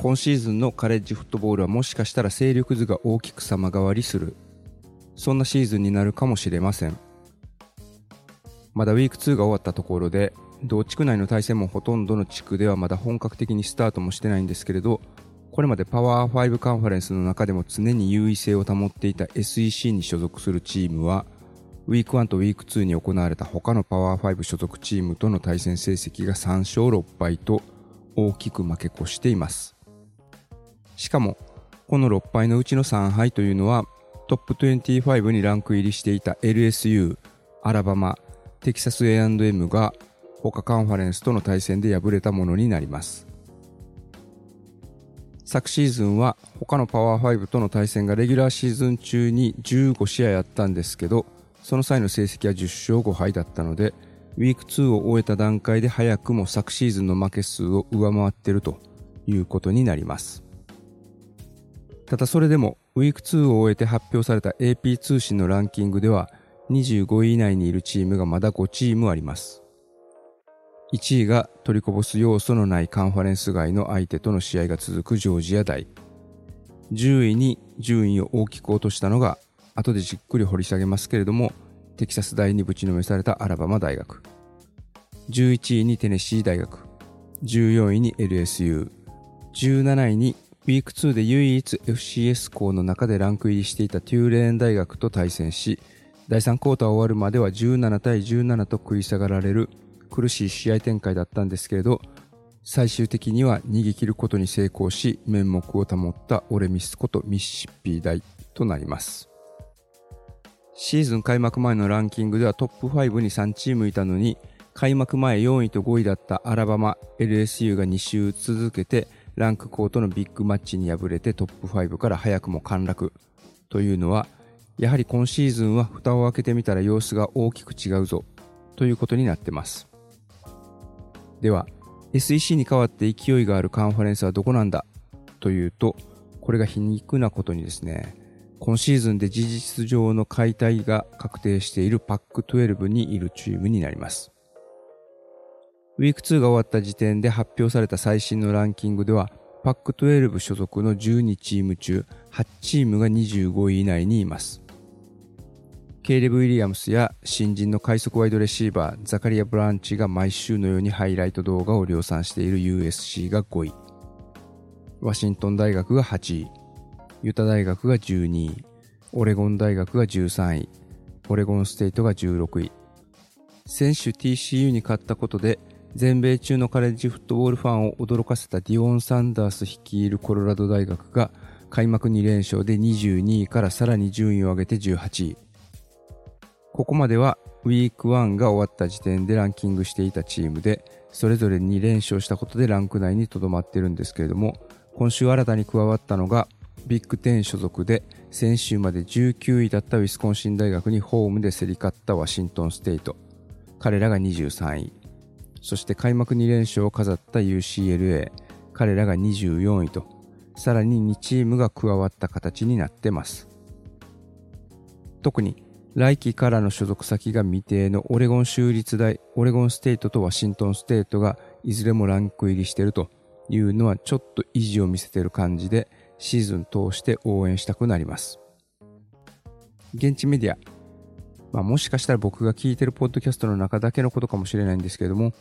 今シーズンのカレッジフットボールはもしかしたら勢力図が大きく様変わりする。そんなシーズンになるかもしれません。まだウィーク2が終わったところで同地区内の対戦もほとんどの地区ではまだ本格的にスタートもしてないんですけれどこれまでパワー5カンファレンスの中でも常に優位性を保っていた SEC に所属するチームはウィーク1とウィーク2に行われた他のパワー5所属チームとの対戦成績が3勝6敗と大きく負け越しています。しかもこの6敗のうちの3敗というのはトップ25にランク入りしていた LSU、アラバマ、テキサス A&M が他カンファレンスとの対戦で敗れたものになります。昨シーズンは他のパワー5との対戦がレギュラーシーズン中に15試合あったんですけどその際の成績は10勝5敗だったのでウィーク2を終えた段階で早くも昨シーズンの負け数を上回っているということになります。ただそれでもウィーク2を終えて発表された AP 通信のランキングでは25位以内にいるチームがまだ5チームあります1位が取りこぼす要素のないカンファレンス外の相手との試合が続くジョージア大。10位に順位を大きく落としたのが、後でじっくり掘り下げますけれども、テキサス大にぶちのめされたアラバマ大学。11位にテネシー大学。14位に LSU。17位にウィーク2で唯一 FCS 校の中でランク入りしていたテューレーン大学と対戦し、第3クォーター終わるまでは17対17と食い下がられる苦しい試合展開だったんですけれど、最終的には逃げ切ることに成功し、面目を保ったオレミスことミシシッピー大となります。シーズン開幕前のランキングではトップ5に3チームいたのに、開幕前4位と5位だったアラバマ、LSU が2週続けてランクコートのビッグマッチに敗れてトップ5から早くも陥落。というのは、やはり今シーズンは蓋を開けてみたら様子が大きく違うぞ。ということになってます。では SEC に代わって勢いがあるカンファレンスはどこなんだ？というとこれが皮肉なことにですね今シーズンで事実上の解体が確定しているパック12にいるチームになります。ウィーク2が終わった時点で発表された最新のランキングではパック12所属の12チーム中8チームが25位以内にいます。ケイレブ・ウィリアムスや新人の快速ワイドレシーバーザカリア・ブランチが毎週のようにハイライト動画を量産している USC が5位。ワシントン大学が8位。ユタ大学が12位。オレゴン大学が13位。オレゴンステイトが16位。選手 TCU に勝ったことで全米中のカレッジフットボールファンを驚かせたディオン・サンダース率いるコロラド大学が開幕2連勝で22位からさらに順位を上げて18位ここまではウィーク1が終わった時点でランキングしていたチームで、それぞれ2連勝したことでランク内にとどまってるんですけれども、今週新たに加わったのが、ビッグ10所属で先週まで19位だったウィスコンシン大学にホームで競り勝ったワシントンステイト。彼らが23位。そして開幕2連勝を飾った UCLA。彼らが24位と、さらに2チームが加わった形になってます。特に来季からの所属先が未定のオレゴン州立大、オレゴンステートとワシントンステートがいずれもランク入りしているというのはちょっと意地を見せている感じでシーズン通して応援したくなります。現地メディア、まあ、もしかしたら僕が聞いてるポッドキャストの中だけのことかもしれないんですけれども、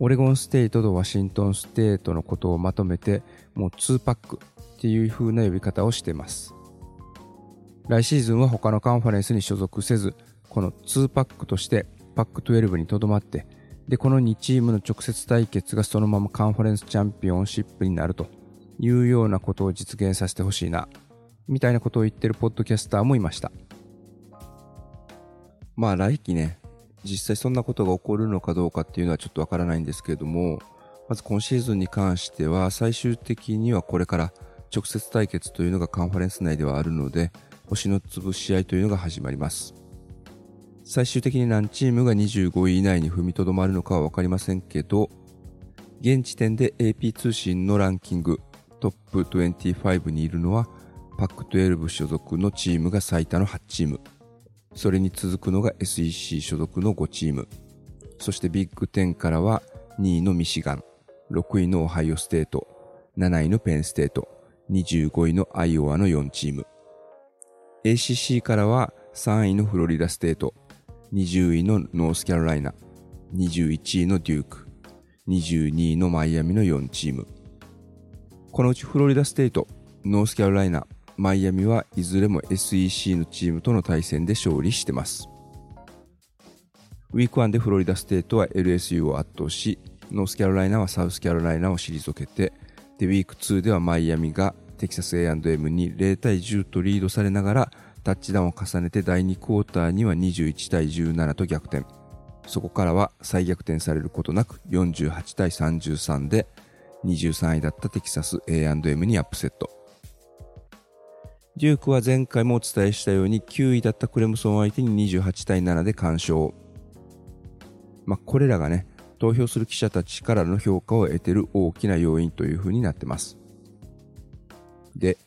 オレゴンステートとワシントンステートのことをまとめて、もう2パックっていう風な呼び方をしています。来シーズンは他のカンファレンスに所属せず、この2パックとしてパック12にとどまって、で、この2チームの直接対決がそのままカンファレンスチャンピオンシップになるというようなことを実現させてほしいな、みたいなことを言ってるポッドキャスターもいました。まあ来季ね、実際そんなことが起こるのかどうかっていうのはちょっとわからないんですけれども、まず今シーズンに関しては最終的にはこれから直接対決というのがカンファレンス内ではあるので、星の潰し合いというのが始まります。最終的に何チームが25位以内に踏みとどまるのかは分かりませんけど、現時点で AP 通信のランキングトップ25にいるのはパック12所属のチームが最多の8チーム。それに続くのが SEC 所属の5チーム。そしてビッグ10からは2位のミシガン、6位のオハイオステート、7位のペンステート、25位のアイオワの4チーム。ACC からは3位のフロリダステート、20位のノースキャロライナ、21位のデューク、22位のマイアミの4チーム。このうちフロリダステート、ノースキャロライナ、マイアミはいずれも SEC のチームとの対戦で勝利してます。ウィーク1でフロリダステートは LSU を圧倒し、ノースキャロライナはサウスキャロライナを退けて、で、ウィーク2ではマイアミがテキサス A&M に0対10とリードされながら、タッチダウンを重ねて第2クォーターには21対17と逆転。そこからは再逆転されることなく48対33で23位だったテキサス A&M にアップセット。デュークは前回もお伝えしたように9位だったクレムソン相手に28対7で完勝。まあ、これらがね、投票する記者たちからの評価を得てる大きな要因という風になってます。で、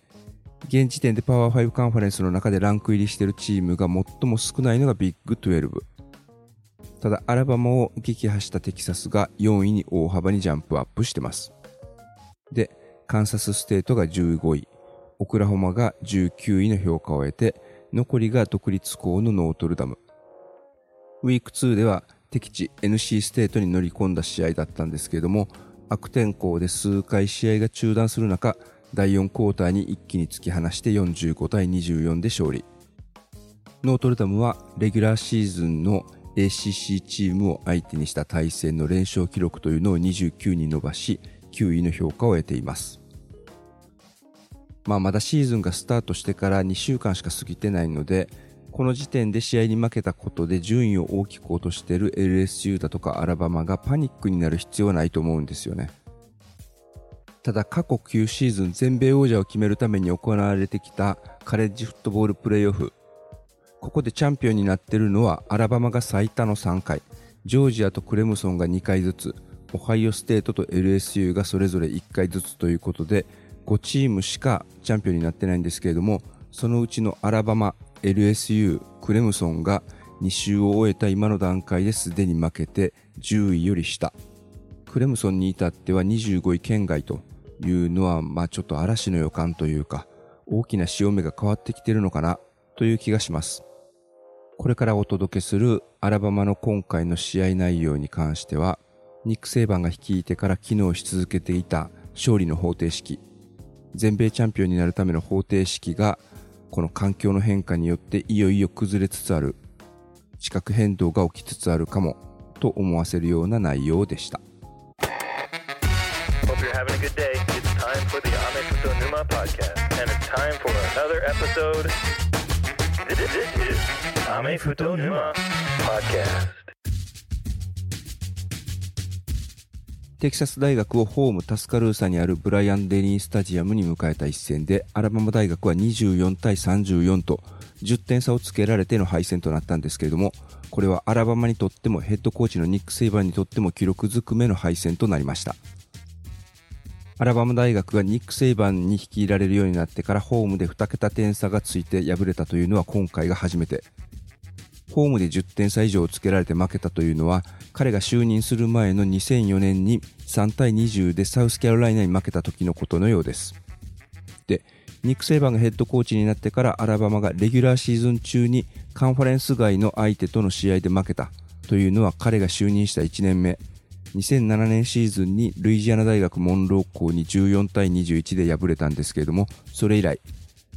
現時点でパワー5カンファレンスの中でランク入りしているチームが最も少ないのがビッグ12。ただ、アラバマを撃破したテキサスが4位に大幅にジャンプアップしてます。で、カンサスステートが15位、オクラホマが19位の評価を得て、残りが独立校のノートルダム。ウィーク2では敵地 NC ステートに乗り込んだ試合だったんですけれども、悪天候で数回試合が中断する中、第4クォーターに一気に突き放して45対24で勝利。ノートルダムはレギュラーシーズンの ACC チームを相手にした対戦の連勝記録というのを29に伸ばし、9位の評価を得ています。まあ、まだシーズンがスタートしてから2週間しか過ぎてないので、この時点で試合に負けたことで順位を大きく落としている LSU だとかアラバマがパニックになる必要はないと思うんですよね。ただ過去9シーズン全米王者を決めるために行われてきたカレッジフットボールプレーオフ。ここでチャンピオンになっているのはアラバマが最多の3回、ジョージアとクレムソンが2回ずつ、オハイオステートと LSU がそれぞれ1回ずつということで、5チームしかチャンピオンになってないんですけれども、そのうちのアラバマ、LSU、クレムソンが2周を終えた今の段階ですでに負けて10位より下。クレムソンに至っては25位圏外というのは、まあちょっと嵐の予感というか、大きな潮目が変わってきてるのかなという気がします。これからお届けするアラバマの今回の試合内容に関しては、ニック・セイバンが率いてから機能し続けていた勝利の方程式、全米チャンピオンになるための方程式がこの環境の変化によっていよいよ崩れつつある地殻変動が起きつつあるかもと思わせるような内容でした。Podcast. テキサス大学をホームタスカルーサにあるブライアン・デニースタジアムに迎えた一戦で、アラバマ大学は24対34と10点差をつけられての敗戦となったんですけれども、これはアラバマにとってもヘッドコーチのニック・セイバーにとっても記録ずくめの敗戦となりました。アラバマ大学がニック・セイバーに率いられるようになってからホームで2桁点差がついて敗れたというのは今回が初めて。ホームで10点差以上をつけられて負けたというのは、彼が就任する前の2004年に3対20でサウスキャロライナに負けた時のことのようです。で、ニック・セイバーがヘッドコーチになってからアラバマがレギュラーシーズン中にカンファレンス外の相手との試合で負けたというのは彼が就任した1年目、2007年シーズンにルイジアナ大学モンロー校に14対21で敗れたんですけれども、それ以来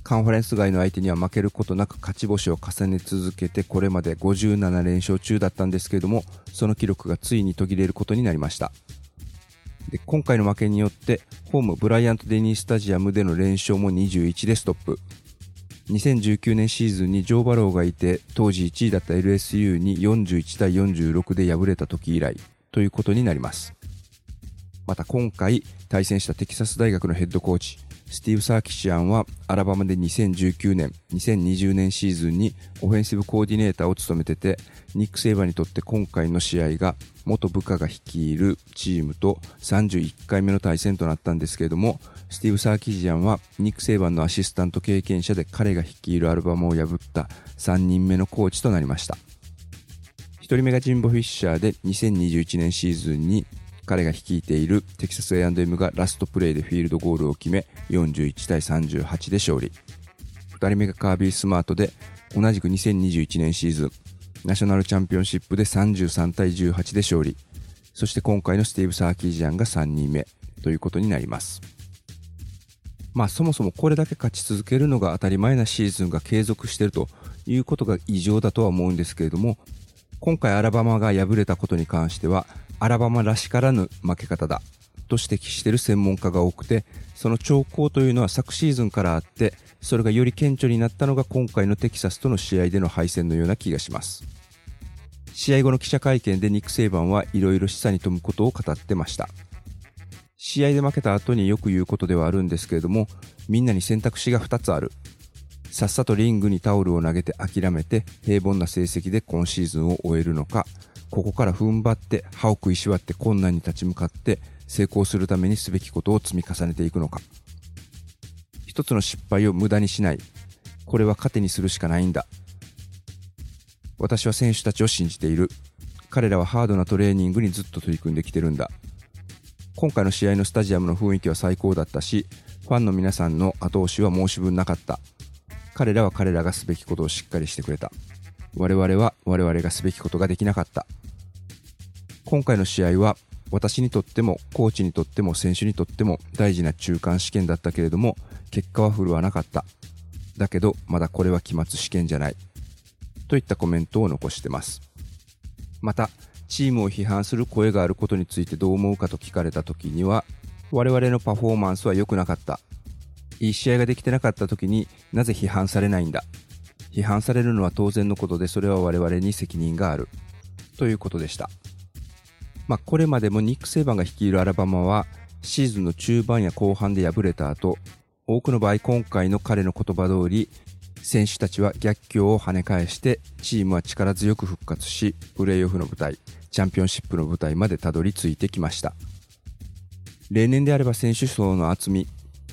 カンファレンス外の相手には負けることなく勝ち星を重ね続けてこれまで57連勝中だったんですけれどもその記録がついに途切れることになりました。で今回の負けによってホームブライアント・デニースタジアムでの連勝も21でストップ。2019年シーズンにジョー・バローがいて当時1位だった LSU に41対46で敗れた時以来ということになります。また今回対戦したテキサス大学のヘッドコーチスティーブ・サーキシアンはアラバマで2019年、2020年シーズンにオフェンシブコーディネーターを務めてて、ニック・セイバーにとって今回の試合が元部下が率いるチームと31回目の対戦となったんですけれども、スティーブ・サーキシアンはニック・セイバーのアシスタント経験者で彼が率いるアルバムを破った3人目のコーチとなりました。1人目がジンボ・フィッシャーで2021年シーズンに彼が率いているテキサス A&M がラストプレーでフィールドゴールを決め41対38で勝利。2人目がカービースマートで同じく2021年シーズンナショナルチャンピオンシップで33対18で勝利。そして今回のスティーブ・サーキージャンが3人目ということになります。まあそもそもこれだけ勝ち続けるのが当たり前なシーズンが継続しているということが異常だとは思うんですけれども今回アラバマが敗れたことに関してはアラバマらしからぬ負け方だと指摘している専門家が多くてその兆候というのは昨シーズンからあってそれがより顕著になったのが今回のテキサスとの試合での敗戦のような気がします。試合後の記者会見でニック・セイバンはいろいろ示唆に富むことを語ってました。試合で負けた後によく言うことではあるんですけれどもみんなに選択肢が2つある。さっさとリングにタオルを投げて諦めて平凡な成績で今シーズンを終えるのかここから踏ん張って歯を食いしばって困難に立ち向かって成功するためにすべきことを積み重ねていくのか。一つの失敗を無駄にしない。これは糧にするしかないんだ。私は選手たちを信じている。彼らはハードなトレーニングにずっと取り組んできてるんだ。今回の試合のスタジアムの雰囲気は最高だったしファンの皆さんの後押しは申し分なかった。彼らは彼らがすべきことをしっかりしてくれた。我々は我々がすべきことができなかった。今回の試合は私にとってもコーチにとっても選手にとっても大事な中間試験だったけれども結果は振るわなかった。だけどまだこれは期末試験じゃない。といったコメントを残してます。またチームを批判する声があることについてどう思うかと聞かれた時には我々のパフォーマンスは良くなかった。いい試合ができてなかった時になぜ批判されないんだ。批判されるのは当然のことでそれは我々に責任があるということでした。まあ、これまでもニック・セイバンが率いるアラバマはシーズンの中盤や後半で敗れた後、多くの場合今回の彼の言葉通り、選手たちは逆境を跳ね返してチームは力強く復活し、プレーオフの舞台、チャンピオンシップの舞台までたどり着いてきました。例年であれば選手層の厚み、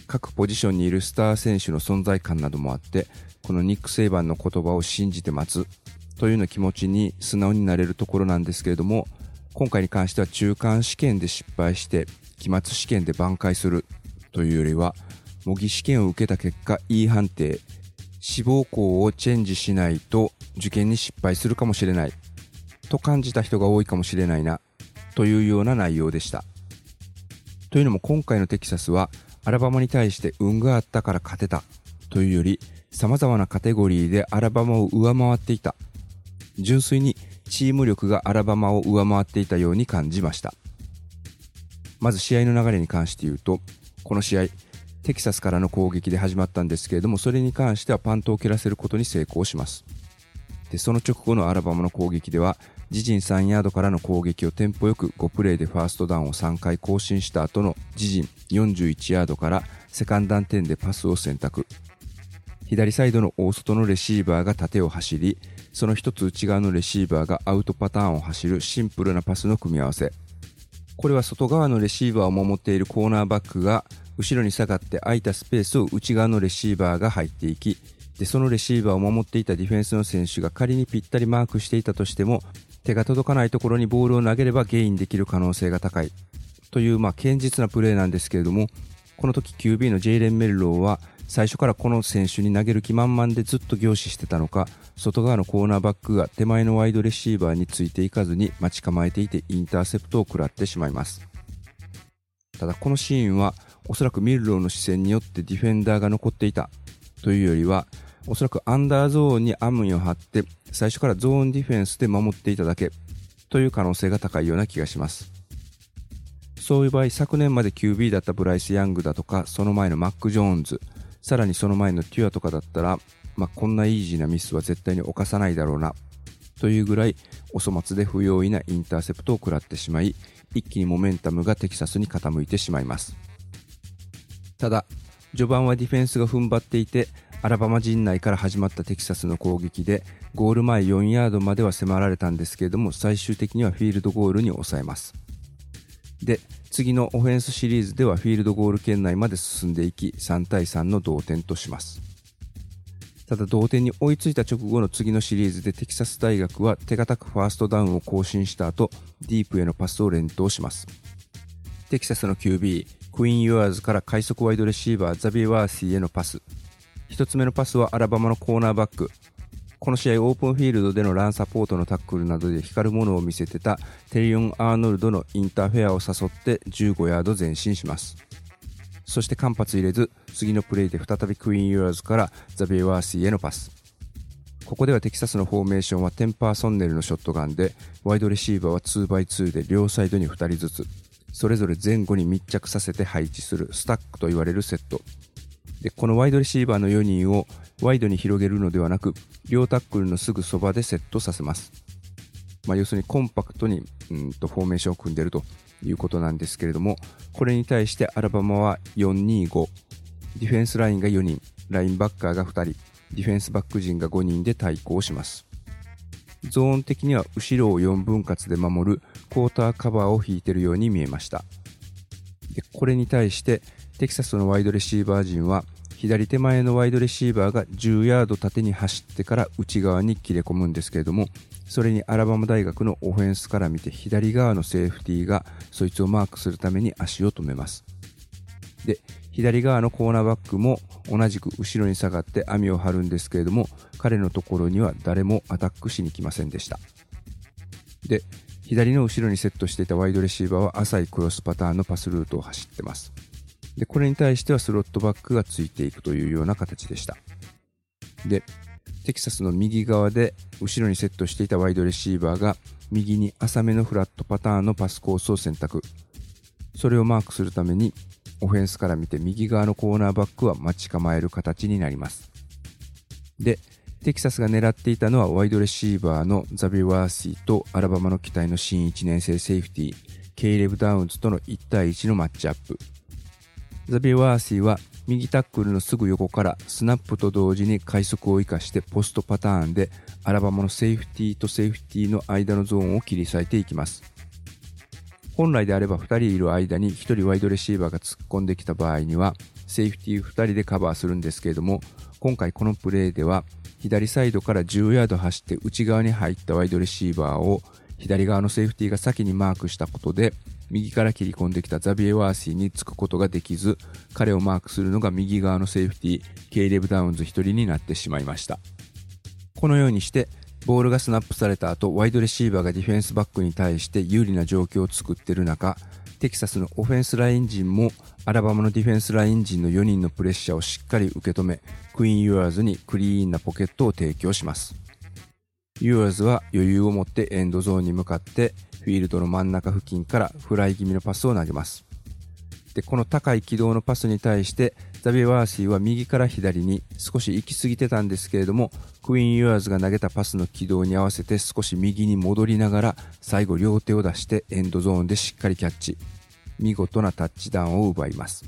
各ポジションにいるスター選手の存在感などもあって、このニック・セイバンの言葉を信じて待つというような気持ちに素直になれるところなんですけれども、今回に関しては中間試験で失敗して期末試験で挽回するというよりは模擬試験を受けた結果 E 判定志望校をチェンジしないと受験に失敗するかもしれないと感じた人が多いかもしれないなというような内容でした。というのも今回のテキサスはアラバマに対して運があったから勝てたというより様々なカテゴリーでアラバマを上回っていた純粋にチーム力がアラバマを上回っていたように感じました。まず試合の流れに関して言うと、この試合、テキサスからの攻撃で始まったんですけれども、それに関してはパントを蹴らせることに成功します。で、その直後のアラバマの攻撃では、自陣3ヤードからの攻撃をテンポよく5プレーでファーストダウンを3回更新した後の自陣41ヤードからセカンダンテンでパスを選択。左サイドの大外のレシーバーが縦を走り、その一つ内側のレシーバーがアウトパターンを走るシンプルなパスの組み合わせ。これは外側のレシーバーを守っているコーナーバックが後ろに下がって空いたスペースを内側のレシーバーが入っていき、で、そのレシーバーを守っていたディフェンスの選手が仮にぴったりマークしていたとしても、手が届かないところにボールを投げればゲインできる可能性が高い。という、まあ、堅実なプレーなんですけれども、この時 QB のジェイレン・メルローは最初からこの選手に投げる気満々でずっと凝視してたのか、外側のコーナーバックが手前のワイドレシーバーについていかずに待ち構えていてインターセプトを食らってしまいます。ただこのシーンはおそらくミルローの視線によってディフェンダーが残っていたというよりは、おそらくアンダーゾーンにアムイを張って最初からゾーンディフェンスで守っていただけという可能性が高いような気がします。そういう場合、昨年まで QB だったブライス・ヤングだとか、その前のマック・ジョーンズ、さらにその前のテュアとかだったら、まあ、こんなイージーなミスは絶対に犯さないだろうな、というぐらいお粗末で不用意なインターセプトを食らってしまい、一気にモメンタムがテキサスに傾いてしまいます。ただ、序盤はディフェンスが踏ん張っていて、アラバマ陣内から始まったテキサスの攻撃で、ゴール前4ヤードまでは迫られたんですけれども、最終的にはフィールドゴールに抑えます。で、次のオフェンスシリーズではフィールドゴール圏内まで進んでいき、3対3の同点とします。ただ同点に追いついた直後の次のシリーズでテキサス大学は手堅くファーストダウンを更新した後、ディープへのパスを連投します。テキサスの QB クイン・ユアーズから快速ワイドレシーバーザビエ・ワーシーへのパス1つ目のパスはアラバマのコーナーバックこの試合オープンフィールドでのランサポートのタックルなどで光るものを見せてたテリオン・アーノルドのインターフェアを誘って15ヤード前進します。そして間髪入れず次のプレイで再びクイン・ユアーズからザビエ・ワーシーへのパス。ここではテキサスのフォーメーションは ten personnel のショットガンでワイドレシーバーは 2x2 で両サイドに2人ずつそれぞれ前後に密着させて配置するスタックと言われるセット。でこのワイドレシーバーの4人をワイドに広げるのではなく両タックルのすぐそばでセットさせます、まあ、要するにコンパクトにうんとフォーメーションを組んでるということなんですけれどもこれに対してアラバマは425ディフェンスラインが4人。ラインバッカーが2人。ディフェンスバック陣が5人で対抗します。ゾーン的には後ろを4分割で守るクォーターカバーを引いているように見えました。でこれに対してテキサスのワイドレシーバー陣は左手前のワイドレシーバーが10ヤード縦に走ってから内側に切れ込むんですけれどもそれにアラバマ大学のオフェンスから見て左側のセーフティーがそいつをマークするために足を止めます。で左側のコーナーバックも同じく後ろに下がって網を張るんですけれども彼のところには誰もアタックしに来ませんでした。で左の後ろにセットしていたワイドレシーバーは浅いクロスパターンのパスルートを走ってます。でこれに対してはスロットバックがついていくというような形でしたでテキサスの右側で後ろにセットしていたワイドレシーバーが右に浅めのフラットパターンのパスコースを選択それをマークするためにオフェンスから見て右側のコーナーバックは待ち構える形になります。で、テキサスが狙っていたのはワイドレシーバーのザビエ・ワーシーとアラバマの期待の新1年生セーフティー、ケイレブ・ダウンズとの1対1のマッチアップ。ザビエ・ワーシーは右タックルのすぐ横からスナップと同時に快速を生かしてポストパターンでアラバマのセーフティーとセーフティーの間のゾーンを切り裂いていきます。本来であれば2人いる間に1人ワイドレシーバーが突っ込んできた場合にはセーフティー2人でカバーするんですけれども今回このプレーでは左サイドから10ヤード走って内側に入ったワイドレシーバーを左側のセーフティーが先にマークしたことで右から切り込んできたザビエ・ワーシーにつくことができず彼をマークするのが右側のセーフティーケイレブ・ダウンズ1人になってしまいましたこのようにしてボールがスナップされた後、ワイドレシーバーがディフェンスバックに対して有利な状況を作っている中、テキサスのオフェンスライン陣もアラバマのディフェンスライン陣の4人のプレッシャーをしっかり受け止め、クイーン・ユアーズにクリーンなポケットを提供します。ユアーズは余裕を持ってエンドゾーンに向かってフィールドの真ん中付近からフライ気味のパスを投げます。で、この高い軌道のパスに対してザビエ・ワーシーは右から左に少し行き過ぎてたんですけれども、クイーン・ユアーズが投げたパスの軌道に合わせて少し右に戻りながら、最後両手を出してエンドゾーンでしっかりキャッチ。見事なタッチダウンを奪います。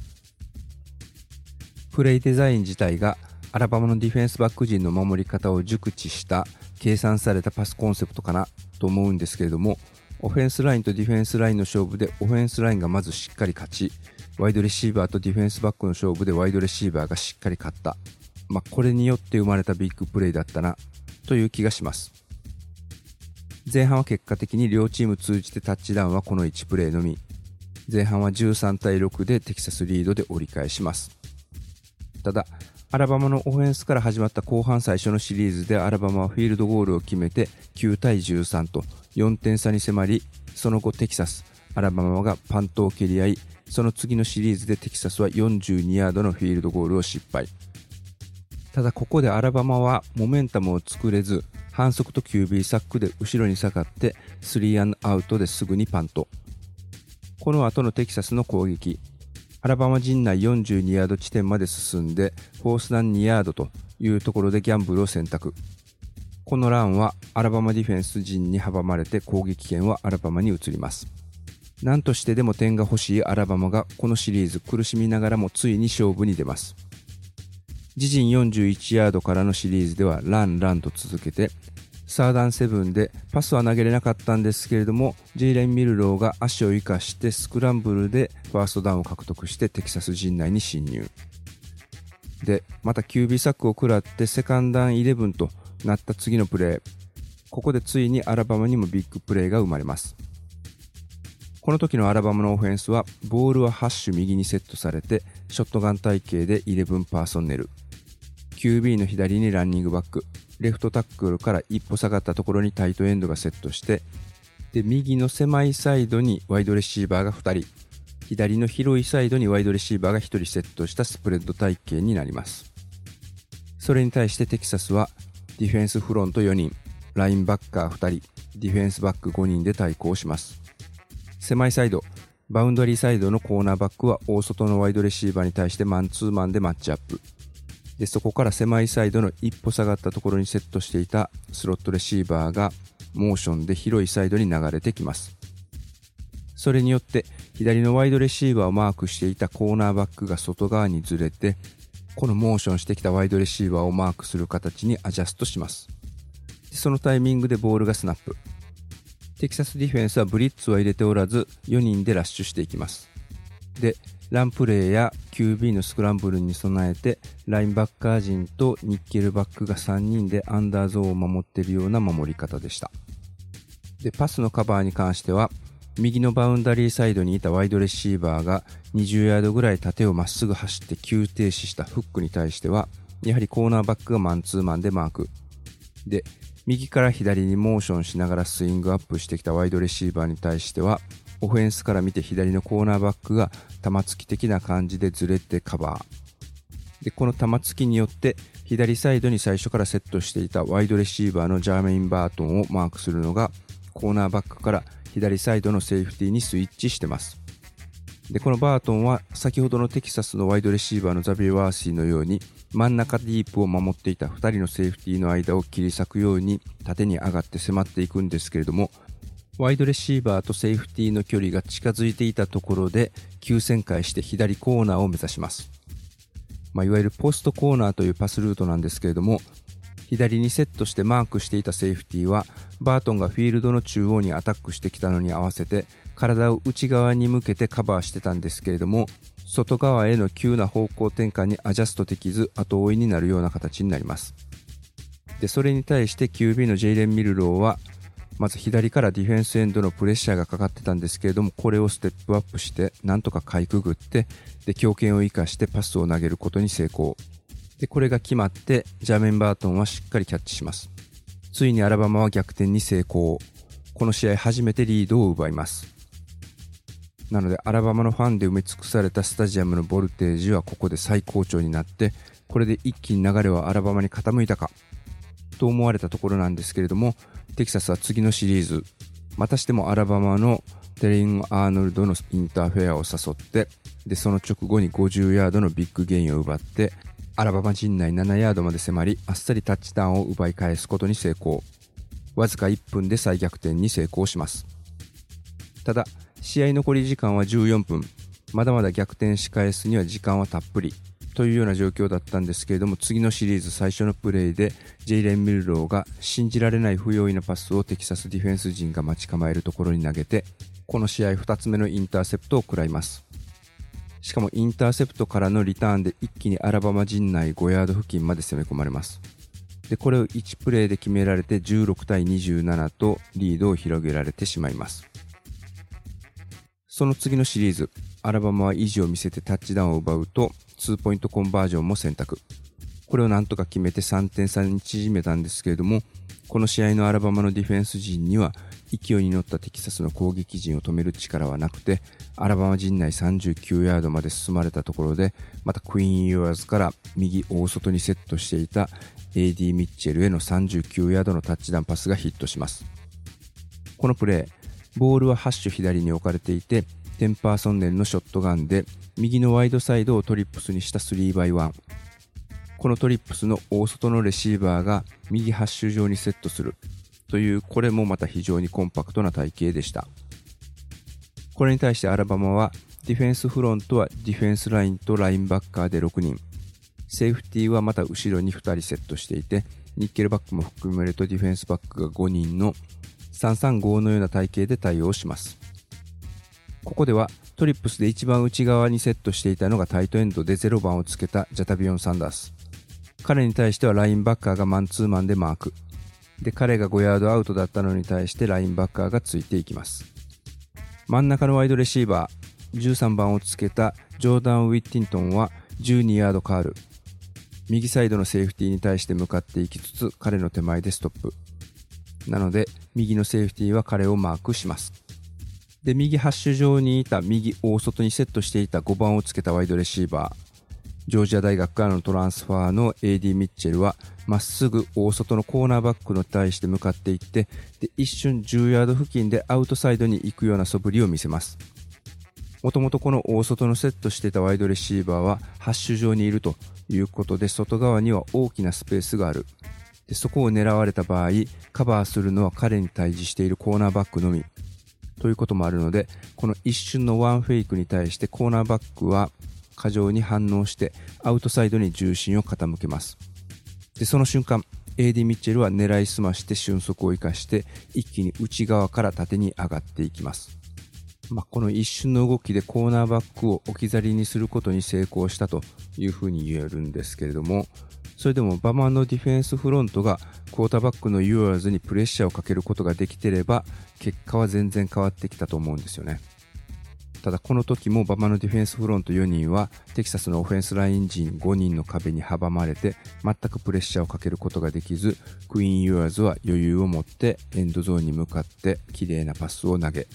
プレイデザイン自体がアラバマのディフェンスバック陣の守り方を熟知した計算されたパスコンセプトかなと思うんですけれども、オフェンスラインとディフェンスラインの勝負でオフェンスラインがまずしっかり勝ち、ワイドレシーバーとディフェンスバックの勝負でワイドレシーバーがしっかり勝った。まあ、これによって生まれたビッグプレイだったな、という気がします。前半は結果的に両チーム通じてタッチダウンはこの1プレーのみ。前半は13対6でテキサスリードで折り返します。ただ、アラバマのオフェンスから始まった後半最初のシリーズでアラバマはフィールドゴールを決めて9対13と4点差に迫り、その後テキサス、アラバマがパントを蹴り合い、その次のシリーズでテキサスは42ヤードのフィールドゴールを失敗。ただここでアラバマはモメンタムを作れず、反則と QB サックで後ろに下がって3アンアウトですぐにパント。この後のテキサスの攻撃。アラバマ陣内42ヤード地点まで進んで、フォースダウン2ヤードというところでギャンブルを選択。このランはアラバマディフェンス陣に阻まれて攻撃権はアラバマに移ります。何としてでも点が欲しいアラバマがこのシリーズ苦しみながらもついに勝負に出ます。自陣41ヤードからのシリーズではランランと続けて、サーダンセブンでパスは投げれなかったんですけれども、ジェイレン・ミルローが足を生かしてスクランブルでファーストダウンを獲得してテキサス陣内に侵入。で、また QB サックを食らってセカンダンイレブンとなった次のプレー。ここでついにアラバマにもビッグプレーが生まれます。この時のアラバマのオフェンスはボールはハッシュ右にセットされてショットガン体型で11パーソンネル QB の左にランニングバックレフトタックルから一歩下がったところにタイトエンドがセットしてで右の狭いサイドにワイドレシーバーが2人左の広いサイドにワイドレシーバーが1人セットしたスプレッド体型になりますそれに対してテキサスはディフェンスフロント4人ラインバッカー2人ディフェンスバック5人で対抗します。狭いサイドバウンダリーサイドのコーナーバックは大外のワイドレシーバーに対してマンツーマンでマッチアップ。でそこから狭いサイドの一歩下がったところにセットしていたスロットレシーバーがモーションで広いサイドに流れてきます。それによって左のワイドレシーバーをマークしていたコーナーバックが外側にずれてこのモーションしてきたワイドレシーバーをマークする形にアジャストします。そのタイミングでボールがスナップ。テキサスディフェンスはブリッツは入れておらず4人でラッシュしていきます。でランプレーや QB のスクランブルに備えてラインバッカー陣とニッケルバックが3人でアンダーゾーンを守っているような守り方でした。でパスのカバーに関しては右のバウンダリーサイドにいたワイドレシーバーが20ヤードぐらい縦をまっすぐ走って急停止したフックに対してはやはりコーナーバックがマンツーマンでマーク。で右から左にモーションしながらスイングアップしてきたワイドレシーバーに対してはオフェンスから見て左のコーナーバックが玉突き的な感じでずれてカバー。でこの玉突きによって左サイドに最初からセットしていたワイドレシーバーのジャーメイン・バートンをマークするのがコーナーバックから左サイドのセーフティーにスイッチしてます。で、このバートンは先ほどのテキサスのワイドレシーバーのザビエ・ワーシーのように真ん中ディープを守っていた2人のセーフティーの間を切り裂くように縦に上がって迫っていくんですけれどもワイドレシーバーとセーフティーの距離が近づいていたところで急旋回して左コーナーを目指します。まあ、いわゆるポストコーナーというパスルートなんですけれども左にセットしてマークしていたセーフティーはバートンがフィールドの中央にアタックしてきたのに合わせて体を内側に向けてカバーしてたんですけれども外側への急な方向転換にアジャストできず後追いになるような形になります。でそれに対して QB のジェイレン・ミルローはまず左からディフェンスエンドのプレッシャーがかかってたんですけれどもこれをステップアップしてなんとかかいくぐってで強肩を生かしてパスを投げることに成功。で、これが決まって、ジャーメン・バートンはしっかりキャッチします。ついにアラバマは逆転に成功。この試合初めてリードを奪います。なので、アラバマのファンで埋め尽くされたスタジアムのボルテージはここで最高潮になって、これで一気に流れはアラバマに傾いたか、と思われたところなんですけれども、テキサスは次のシリーズ、またしてもアラバマのテリオン・アーノルドのインターフェアを誘って、で、その直後に50ヤードのビッグゲインを奪って、アラバマ陣内7ヤードまで迫り、あっさりタッチダウンを奪い返すことに成功。わずか1分で再逆転に成功します。ただ、試合残り時間は14分。まだまだ逆転し返すには時間はたっぷり。というような状況だったんですけれども、次のシリーズ最初のプレーで、ジェイレン・ミルローが信じられない不用意なパスをテキサスディフェンス陣が待ち構えるところに投げて、この試合2つ目のインターセプトを食らいます。しかもインターセプトからのリターンで一気にアラバマ陣内5ヤード付近まで攻め込まれます。で、これを1プレーで決められて16対27とリードを広げられてしまいます。その次のシリーズ、アラバマは維持を見せてタッチダウンを奪うと、2ポイントコンバージョンも選択。これをなんとか決めて3点差に縮めたんですけれども、この試合のアラバマのディフェンス陣には勢いに乗ったテキサスの攻撃陣を止める力はなくて、アラバマ陣内39ヤードまで進まれたところで、またクイーン・ユアーズから右大外にセットしていた AD ミッチェルへの39ヤードのタッチダウンパスがヒットします。このプレー、ボールはハッシュ左に置かれていて、10パーソンネルのショットガンで、右のワイドサイドをトリップスにした 3x1。このトリップスの大外のレシーバーが右ハッシュ上にセットする。という、これもまた非常にコンパクトな体型でした。これに対してアラバマは、ディフェンスフロントはディフェンスラインとラインバッカーで6人、セーフティーはまた後ろに2人セットしていて、ニッケルバックも含めるとディフェンスバックが5人の335のような体型で対応します。ここではトリップスで一番内側にセットしていたのがタイトエンドで0番をつけたジャタビオン・サンダース。彼に対してはラインバッカーがマンツーマンでマーク。で、彼が5ヤードアウトだったのに対してラインバッカーがついていきます。真ん中のワイドレシーバー13番をつけたジョーダン・ウィッティントンは12ヤードカール右サイドのセーフティーに対して向かっていきつつ彼の手前でストップなので右のセーフティーは彼をマークしますで右ハッシュ上にいた右大外にセットしていた5番をつけたワイドレシーバージョージア大学からのトランスファーの AD ミッチェルはまっすぐ大外のコーナーバックの対して向かっていってで一瞬10ヤード付近でアウトサイドに行くような素振りを見せます。もともとこの大外のセットしてたワイドレシーバーはハッシュ上にいるということで外側には大きなスペースがある。でそこを狙われた場合カバーするのは彼に対峙しているコーナーバックのみ。ということもあるのでこの一瞬のワンフェイクに対してコーナーバックは過剰に反応してアウトサイドに重心を傾けます。でその瞬間 AD ミッチェルは狙いすまして俊足を生かして一気に内側から縦に上がっていきます。まあ、この一瞬の動きでコーナーバックを置き去りにすることに成功したというふうに言えるんですけれどもそれでもバマのディフェンスフロントがクォーターバックのユアーズにプレッシャーをかけることができてれば結果は全然変わってきたと思うんですよね。ただこの時も馬場のディフェンスフロント4人はテキサスのオフェンスライン陣5人の壁に阻まれて全くプレッシャーをかけることができずクイーン・ユアーズは余裕を持ってエンドゾーンに向かって綺麗なパスを投げ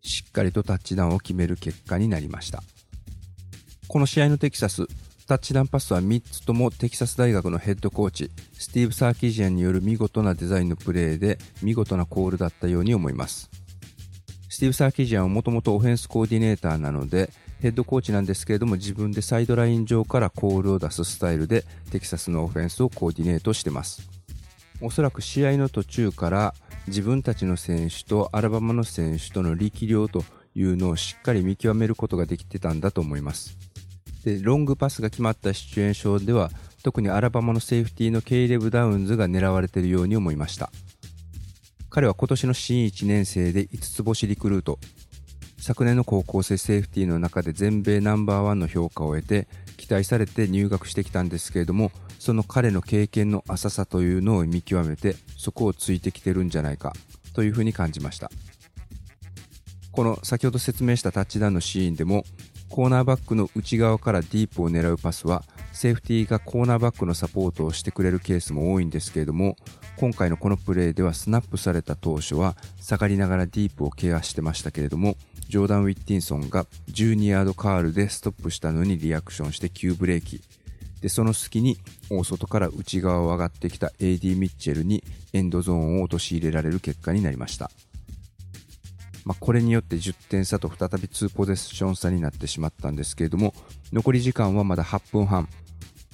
しっかりとタッチダウンを決める結果になりました。この試合のテキサスタッチダウンパスは3つともテキサス大学のヘッドコーチスティーブ・サーキージアンによる見事なデザインのプレーで見事なコールだったように思います。スティーブ・サーキジアンはもともとオフェンスコーディネーターなので、ヘッドコーチなんですけれども、自分でサイドライン上からコールを出すスタイルで、テキサスのオフェンスをコーディネートしてます。おそらく試合の途中から自分たちの選手とアラバマの選手との力量というのをしっかり見極めることができてたんだと思います。で、ロングパスが決まったシチュエーションでは、特にアラバマのセーフティーのケイレブ・ダウンズが狙われているように思いました。彼は今年の新1年生で5つ星リクルート。昨年の高校生セーフティーの中で全米ナンバーワンの評価を得て、期待されて入学してきたんですけれども、その彼の経験の浅さというのを見極めて、そこをついてきてるんじゃないか、というふうに感じました。この先ほど説明したタッチダウンのシーンでも、コーナーバックの内側からディープを狙うパスは、セーフティーがコーナーバックのサポートをしてくれるケースも多いんですけれども、今回のこのプレーではスナップされた当初は下がりながらディープをケアしてましたけれども、ジョーダン・ウィッティンソンが12ヤードカールでストップしたのにリアクションして急ブレーキ。で、その隙に大外から内側を上がってきた AD ミッチェルにエンドゾーンを陥れられる結果になりました。まあ、これによって10点差と再び2ポゼッション差になってしまったんですけれども、残り時間はまだ8分半。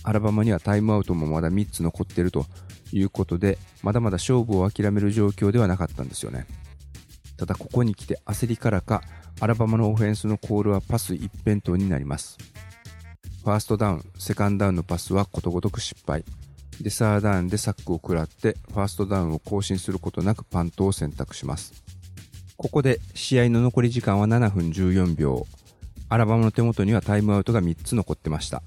アラバマにはタイムアウトもまだ3つ残っているということで、まだまだ勝負を諦める状況ではなかったんですよね。ただここに来て焦りからか、アラバマのオフェンスのコールはパス一辺倒になります。ファーストダウン、セカンドダウンのパスはことごとく失敗。で、サーダウンでサックを食らって、ファーストダウンを更新することなくパントを選択します。ここで試合の残り時間は7分14秒。アラバマの手元にはタイムアウトが3つ残ってました。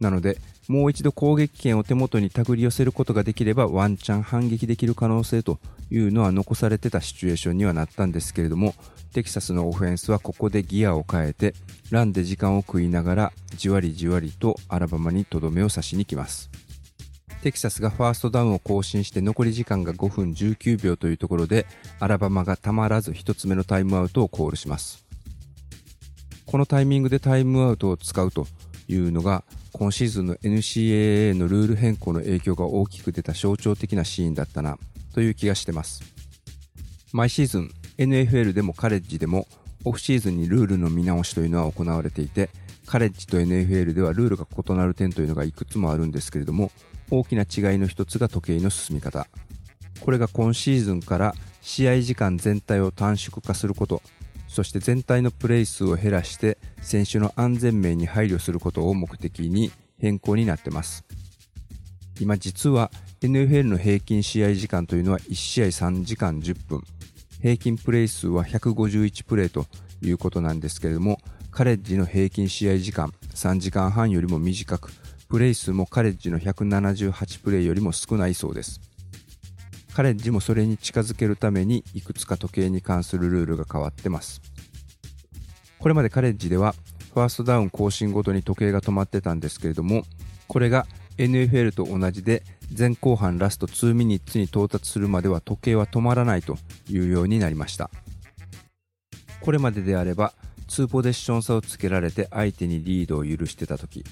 なので、もう一度攻撃権を手元に手繰り寄せることができればワンチャン反撃できる可能性というのは残されてたシチュエーションにはなったんですけれどもテキサスのオフェンスはここでギアを変えてランで時間を食いながらじわりじわりとアラバマにとどめを刺しに来ます。テキサスがファーストダウンを更新して残り時間が5分19秒というところでアラバマがたまらず1つ目のタイムアウトをコールします。このタイミングでタイムアウトを使うというのが今シーズンの NCAA のルール変更の影響が大きく出た象徴的なシーンだったなという気がしてます。毎シーズン NFL でもカレッジでもオフシーズンにルールの見直しというのは行われていてカレッジと NFL ではルールが異なる点というのがいくつもあるんですけれども大きな違いの一つが時計の進み方これが今シーズンから試合時間全体を短縮化することそして全体のプレイ数を減らして選手の安全面に配慮することを目的に変更になってます。今実は NFL の平均試合時間というのは1試合3時間10分。平均プレイ数は151プレイということなんですけれども、カレッジの平均試合時間3時間半よりも短く、プレイ数もカレッジの178プレイよりも少ないそうです。カレッジもそれに近づけるためにいくつか時計に関するルールが変わってます。これまでカレッジではファーストダウン更新ごとに時計が止まってたんですけれどもこれが NFL と同じで前後半ラスト2ミニッツに到達するまでは時計は止まらないというようになりました。これまでであれば2ポゼッション差をつけられて相手にリードを許してた時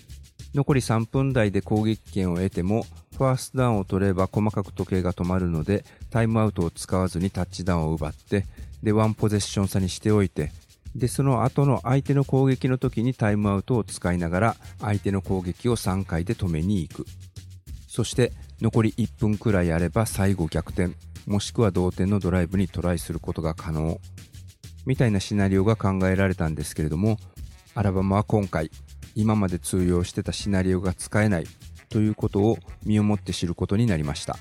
残り3分台で攻撃権を得てもファーストダウンを取れば細かく時計が止まるのでタイムアウトを使わずにタッチダウンを奪ってでワンポゼッション差にしておいてでその後の相手の攻撃の時にタイムアウトを使いながら相手の攻撃を3回で止めに行く。そして残り1分くらいあれば最後逆転もしくは同点のドライブにトライすることが可能。みたいなシナリオが考えられたんですけれどもアラバマは今回今まで通用してたシナリオが使えないということを身をもって知ることになりました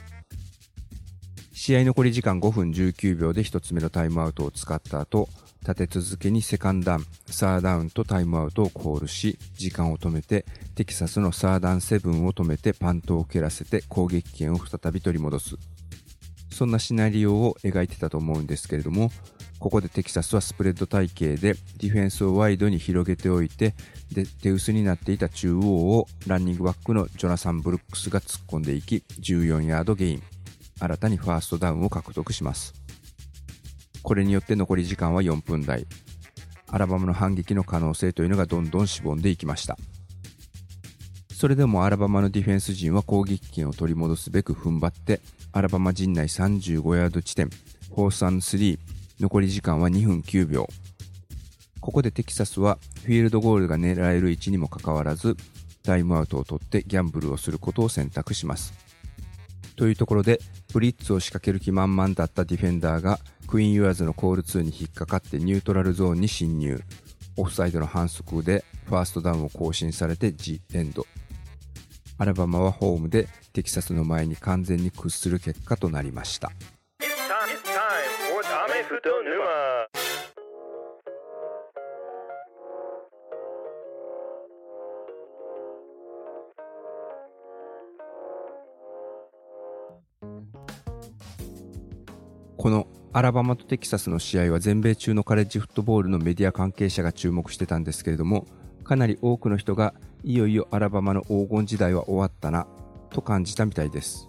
試合残り時間5分19秒で1つ目のタイムアウトを使った後立て続けにセカンドダウン、サーダウンとタイムアウトをコールし、時間を止めて、テキサスのサーダンセブンを止めてパントを蹴らせて攻撃権を再び取り戻す。そんなシナリオを描いてたと思うんですけれども、ここでテキサスはスプレッド体系でディフェンスをワイドに広げておいて、で、手薄になっていた中央をランニングバックのジョナサン・ブルックスが突っ込んでいき、14ヤードゲイン。新たにファーストダウンを獲得します。これによって残り時間は4分台。アラバマの反撃の可能性というのがどんどんしぼんでいきました。それでもアラバマのディフェンス陣は攻撃権を取り戻すべく踏ん張って、アラバマ陣内35ヤード地点、フォース3、残り時間は2分9秒。ここでテキサスはフィールドゴールが狙える位置にもかかわらず、タイムアウトを取ってギャンブルをすることを選択します。というところで、ブリッツを仕掛ける気満々だったディフェンダーがクイーン・ユアーズのコールに引っかかってニュートラルゾーンに侵入。オフサイドの反則でファーストダウンを更新されて ジ・エンド。アラバマはホームでテキサスの前に完全に屈する結果となりました。このアラバマとテキサスの試合は全米中のカレッジフットボールのメディア関係者が注目してたんですけれどもかなり多くの人がいよいよアラバマの黄金時代は終わったなと感じたみたいです。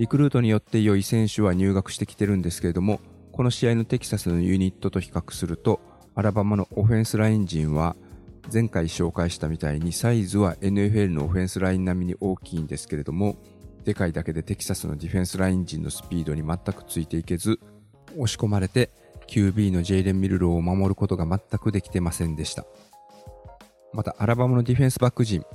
リクルートによって良い選手は入学してきてるんですけれどもこの試合のテキサスのユニットと比較するとアラバマのオフェンスライン陣は前回紹介したみたいにサイズは NFL のオフェンスライン並みに大きいんですけれどもでかいだけでテキサスのディフェンスライン陣のスピードに全くついていけず、押し込まれて QB のジェイレン・ミルローを守ることが全くできてませんでした。また、アラバマのディフェンスバック陣、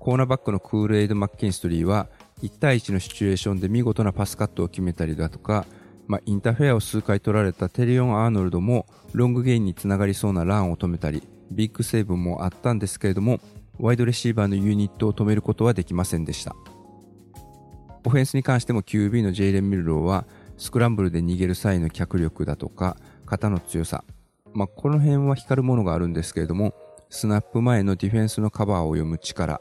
コーナーバックのクールエイド・マッケンストリーは、1対1のシチュエーションで見事なパスカットを決めたりだとか、まあ、インターフェアを数回取られたテリオン・アーノルドもロングゲインにつながりそうなランを止めたり、ビッグセーブもあったんですけれども、ワイドレシーバーのユニットを止めることはできませんでした。オフェンスに関しても QB のジェイレン・ミルローはスクランブルで逃げる際の脚力だとか肩の強さ、まあ、この辺は光るものがあるんですけれどもスナップ前のディフェンスのカバーを読む力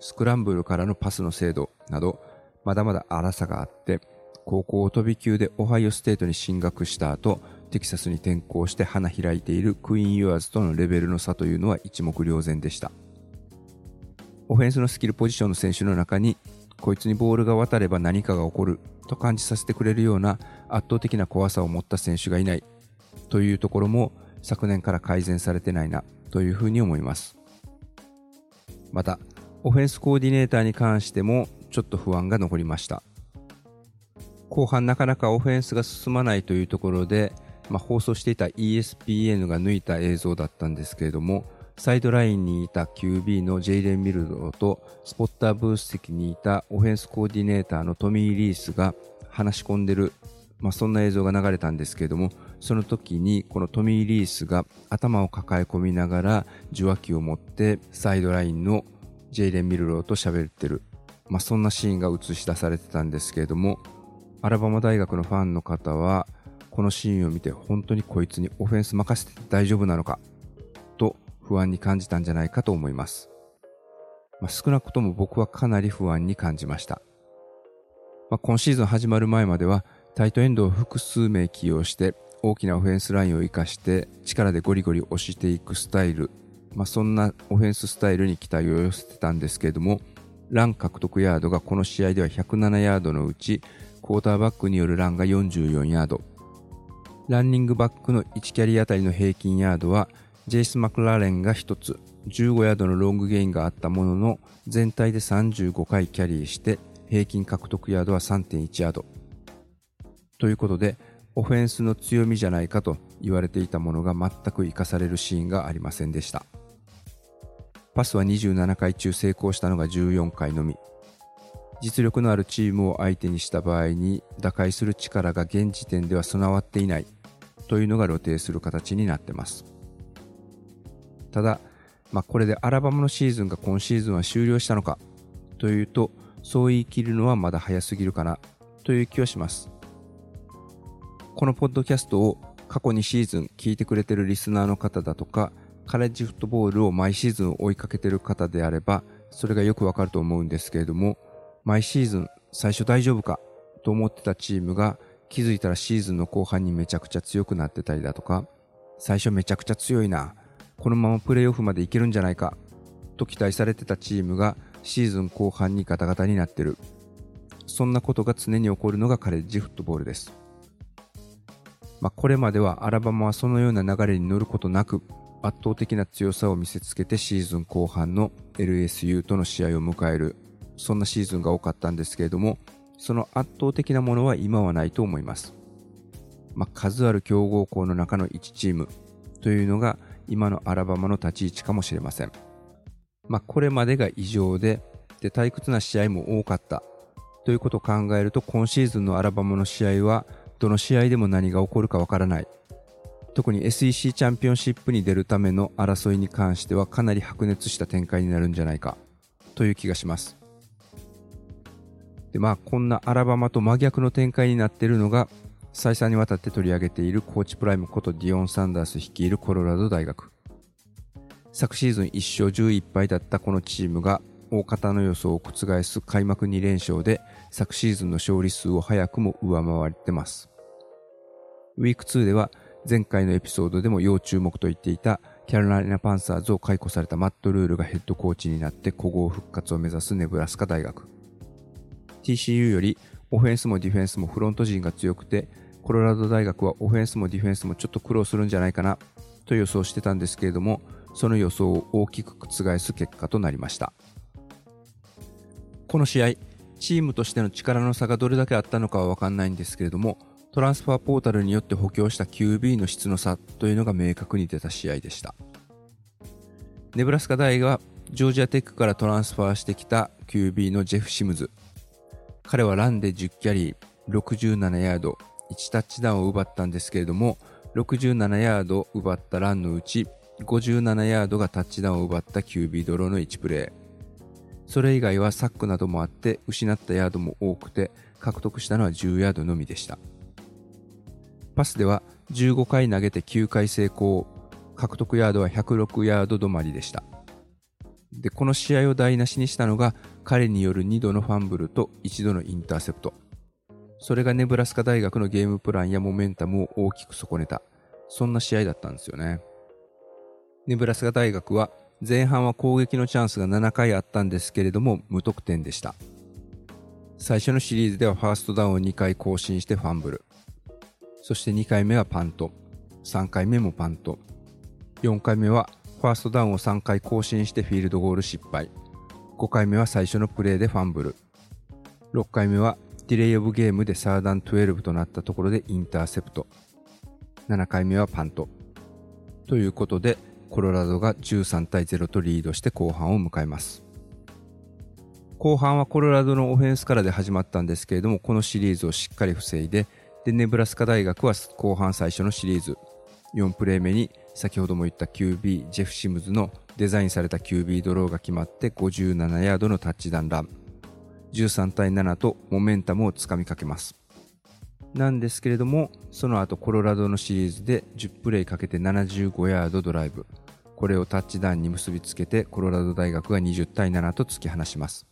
スクランブルからのパスの精度などまだまだ荒さがあって高校を飛び級でオハイオステートに進学した後テキサスに転校して花開いているクイーン・ユアーズとのレベルの差というのは一目瞭然でしたオフェンスのスキルポジションの選手の中にこいつにボールが渡れば何かが起こると感じさせてくれるような圧倒的な怖さを持った選手がいないというところも昨年から改善されてないなというふうに思います。また、オフェンスコーディネーターに関してもちょっと不安が残りました。後半なかなかオフェンスが進まないというところで、まあ、放送していた ESPN が抜いた映像だったんですけれども、サイドラインにいた QB のジェイレン・ミルドとスポッターブース席にいたオフェンスコーディネーターのトミー・リースが話し込んでる、まあ、そんな映像が流れたんですけれどもその時にこのトミー・リースが頭を抱え込みながら受話器を持ってサイドラインのジェイレン・ミルローと喋ってる、まあ、そんなシーンが映し出されてたんですけれどもアラバマ大学のファンの方はこのシーンを見て本当にこいつにオフェンス任せて大丈夫なのかと不安に感じたんじゃないかと思います。まあ、少なくとも僕はかなり不安に感じました。まあ、今シーズン始まる前まではタイトエンドを複数名起用して大きなオフェンスラインを生かして力でゴリゴリ押していくスタイル、まあ、そんなオフェンススタイルに期待を寄せてたんですけれどもラン獲得ヤードがこの試合では107ヤードのうちクォーターバックによるランが44ヤード。ランニングバックの1キャリーあたりの平均ヤードはジェイス・マクラーレンが1つ。15ヤードのロングゲインがあったものの全体で35回キャリーして平均獲得ヤードは3.1ヤード。ということでオフェンスの強みじゃないかと言われていたものが全く活かされるシーンがありませんでした。パスは27回中成功したのが14回のみ。実力のあるチームを相手にした場合に打開する力が現時点では備わっていないというのが露呈する形になってます。ただ、まあ、これでアラバマのシーズンが今シーズンは終了したのかというとそう言い切るのはまだ早すぎるかなという気はします。このポッドキャストを過去2シーズン聞いてくれてるリスナーの方だとかカレッジフットボールを毎シーズン追いかけてる方であればそれがよくわかると思うんですけれども毎シーズン最初大丈夫か？と思ってたチームが気づいたらシーズンの後半にめちゃくちゃ強くなってたりだとか最初めちゃくちゃ強いなこのままプレーオフまでいけるんじゃないかと期待されてたチームがシーズン後半にガタガタになってる。そんなことが常に起こるのがカレッジフットボールです、まあ、これまではアラバマはそのような流れに乗ることなく圧倒的な強さを見せつけてシーズン後半の LSU との試合を迎える。そんなシーズンが多かったんですけれども、その圧倒的なものは今はないと思います。まあ、数ある強豪校の中の1チームというのが今のアラバマの立ち位置かもしれません。まあ、これまでが異常で、で、退屈な試合も多かったということを考えると、今シーズンのアラバマの試合は、どの試合でも何が起こるかわからない。特に SEC チャンピオンシップに出るための争いに関してはかなり白熱した展開になるんじゃないかという気がします。で、まあ、こんなアラバマと真逆の展開になっているのが、再三にわたって取り上げているコーチプライムことディオン・サンダース率いるコロラド大学。昨シーズン1勝11敗だったこのチームが、大方の予想を覆す開幕2連勝で、昨シーズンの勝利数を早くも上回ってます。ウィーク2では、前回のエピソードでも要注目と言っていたキャロライナ・パンサーズを解雇されたマット・ルールがヘッドコーチになって古豪復活を目指すネブラスカ大学。TCU よりオフェンスもディフェンスもフロント陣が強くて、コロラド大学はオフェンスもディフェンスもちょっと苦労するんじゃないかなと予想してたんですけれども、その予想を大きく覆す結果となりました。この試合、チームとしての力の差がどれだけあったのかはわかんないんですけれども、トランスファーポータルによって補強した QB の質の差というのが明確に出た試合でした。ネブラスカ大がジョージアテックからトランスファーしてきた QB のジェフ・シムズ彼はランで10キャリー、67ヤード、1タッチダウンを奪ったんですけれども、67ヤード奪ったランのうち、57ヤードがタッチダウンを奪った QB ドローの1プレー。それ以外はサックなどもあって失ったヤードも多くて獲得したのは10ヤードのみでした。パスでは15回投げて9回成功、獲得ヤードは106ヤード止まりでした。で、この試合を台無しにしたのが彼による2度のファンブルと1度のインターセプト。それがネブラスカ大学のゲームプランやモメンタムを大きく損ねた。そんな試合だったんですよね。ネブラスカ大学は前半は攻撃のチャンスが7回あったんですけれども無得点でした。最初のシリーズではファーストダウンを2回更新してファンブル。そして2回目はパント。3回目もパント。4回目はファーストダウンを3回更新してフィールドゴール失敗。5回目は最初のプレーでファンブル。6回目はディレイオブゲームでサーダン12となったところでインターセプト。7回目はパント。ということで、コロラドが13対0とリードして後半を迎えます。後半はコロラドのオフェンスからで始まったんですけれども、このシリーズをしっかり防いで、で、ネブラスカ大学は後半最初のシリーズ、4プレー目に先ほども言った QB ジェフ・シムズのデザインされた QB ドローが決まって57ヤードのタッチダウンラン13対7とモメンタムをつかみかけますなんですけれどもその後コロラドのシリーズで10プレイかけて75ヤードドライブこれをタッチダウンに結びつけてコロラド大学が20対7と突き放します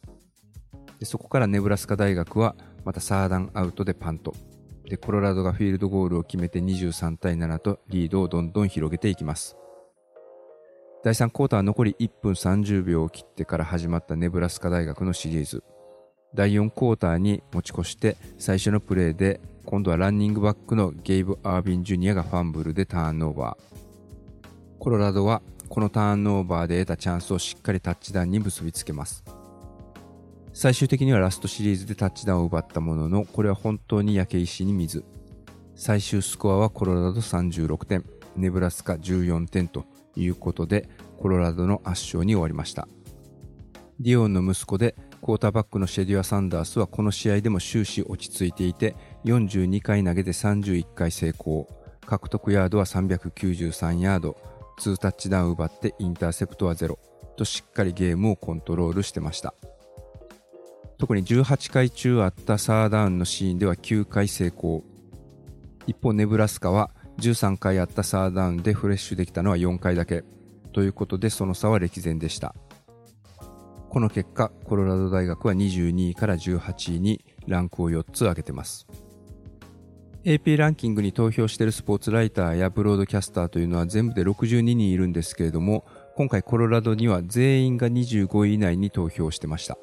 でそこからネブラスカ大学はまたサーダンアウトでパント。で、コロラドがフィールドゴールを決めて23対7とリードをどんどん広げていきます。第3クォーター残り1分30秒を切ってから始まったネブラスカ大学のシリーズ。第4クォーターに持ち越して最初のプレーで今度はランニングバックのゲイブ・アービン・ジュニアがファンブルでターンオーバー。コロラドはこのターンオーバーで得たチャンスをしっかりタッチダウンに結びつけます。最終的にはラストシリーズでタッチダウンを奪ったものの、これは本当に焼け石に水。最終スコアはコロラド36点、ネブラスカ14点ということで、コロラドの圧勝に終わりました。ディオンの息子でクォーターバックのシェデュア・サンダースはこの試合でも終始落ち着いていて42回投げて31回成功。獲得ヤードは393ヤード。2タッチダウン奪ってインターセプトは0としっかりゲームをコントロールしてました。特に18回中あったサーダウンのシーンでは9回成功。一方ネブラスカは13回あったサーダウンでフレッシュできたのは4回だけ。ということでその差は歴然でした。この結果コロラド大学は22位から18位にランクを4つ上げてます。AP ランキングに投票しているスポーツライターやブロードキャスターというのは全部で62人いるんですけれども今回コロラドには全員が25位以内に投票してました。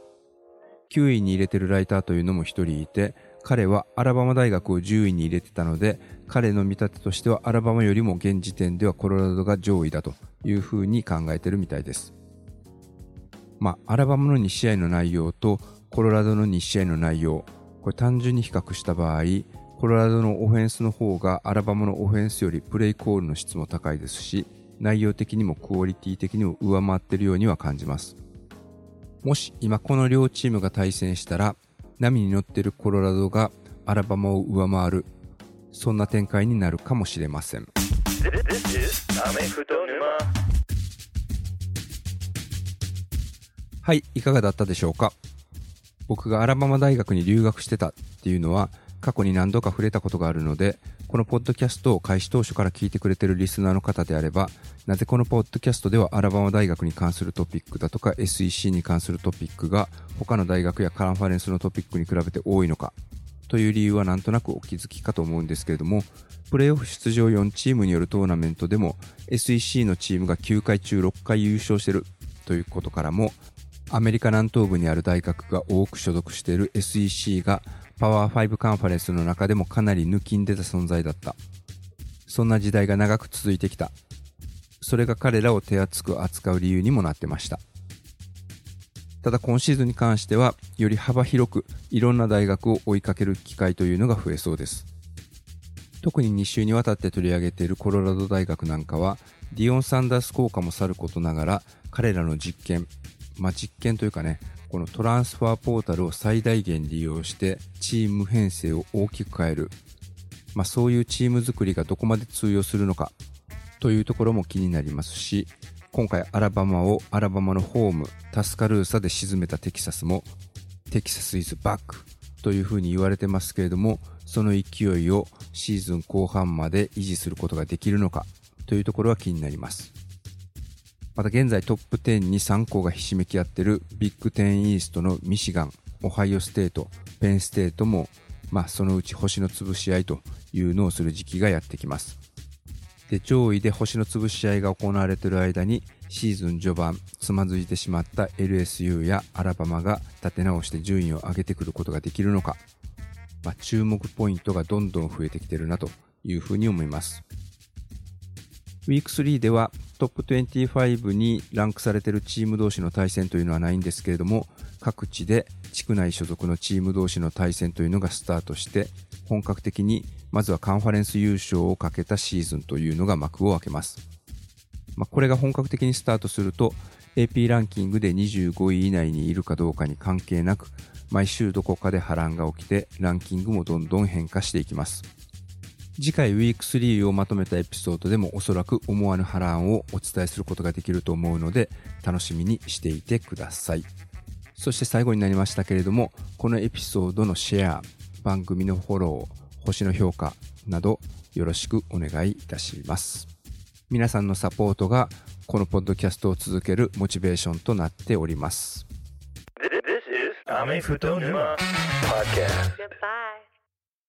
9位に入れてるライターというのも1人いて、彼はアラバマ大学を10位に入れてたので、彼の見立てとしてはアラバマよりも現時点ではコロラドが上位だというふうに考えてるみたいです。まあ、アラバマの2試合の内容とコロラドの2試合の内容、これ単純に比較した場合、コロラドのオフェンスの方がアラバマのオフェンスよりプレイコールの質も高いですし、内容的にもクオリティ的にも上回ってるようには感じます。もし今この両チームが対戦したら波に乗ってるコロラドがアラバマを上回るそんな展開になるかもしれません。はいいかがだったでしょうか？僕がアラバマ大学に留学してたっていうのは過去に何度か触れたことがあるのでこのポッドキャストを開始当初から聞いてくれてるリスナーの方であれば、なぜこのポッドキャストではアラバマ大学に関するトピックだとか SEC に関するトピックが他の大学やカンファレンスのトピックに比べて多いのかという理由はなんとなくお気づきかと思うんですけれども、プレーオフ出場4チームによるトーナメントでも SEC のチームが9回中6回優勝してるということからも、アメリカ南東部にある大学が多く所属している SEC がパワー5カンファレンスの中でもかなり抜きん出た存在だった。そんな時代が長く続いてきた。それが彼らを手厚く扱う理由にもなってました。ただ今シーズンに関しては、より幅広くいろんな大学を追いかける機会というのが増えそうです。特に2週にわたって取り上げているコロラド大学なんかは、ディオン・サンダース効果もさることながら、彼らの実験、まあ、実験というかね、このトランスファーポータルを最大限利用してチーム編成を大きく変える、まあ、そういうチーム作りがどこまで通用するのかというところも気になりますし今回アラバマをアラバマのホームタスカルーサで沈めたテキサスもテキサスイズバックというふうに言われてますけれどもその勢いをシーズン後半まで維持することができるのかというところは気になりますまた現在トップ10に3校がひしめき合ってるビッグ10イーストのミシガン、オハイオステート、ペンステートも、まあ、そのうち星の潰し合いというのをする時期がやってきます。で、上位で星の潰し合いが行われている間にシーズン序盤つまずいてしまった LSU やアラバマが立て直して順位を上げてくることができるのか、まあ、注目ポイントがどんどん増えてきてるなというふうに思います。ウィーク3ではトップ25にランクされているチーム同士の対戦というのはないんですけれども、各地で地区内所属のチーム同士の対戦というのがスタートして、本格的にまずはカンファレンス優勝をかけたシーズンというのが幕を開けます。まあ、これが本格的にスタートすると、AP ランキングで25位以内にいるかどうかに関係なく、毎週どこかで波乱が起きて、ランキングもどんどん変化していきます。次回ウィーク3をまとめたエピソードでもおそらく思わぬ波乱をお伝えすることができると思うので楽しみにしていてください。そして最後になりましたけれどもこのエピソードのシェア、番組のフォロー、星の評価などよろしくお願いいたします。皆さんのサポートがこのポッドキャストを続けるモチベーションとなっております。アメフト沼 Podcast Goodbye.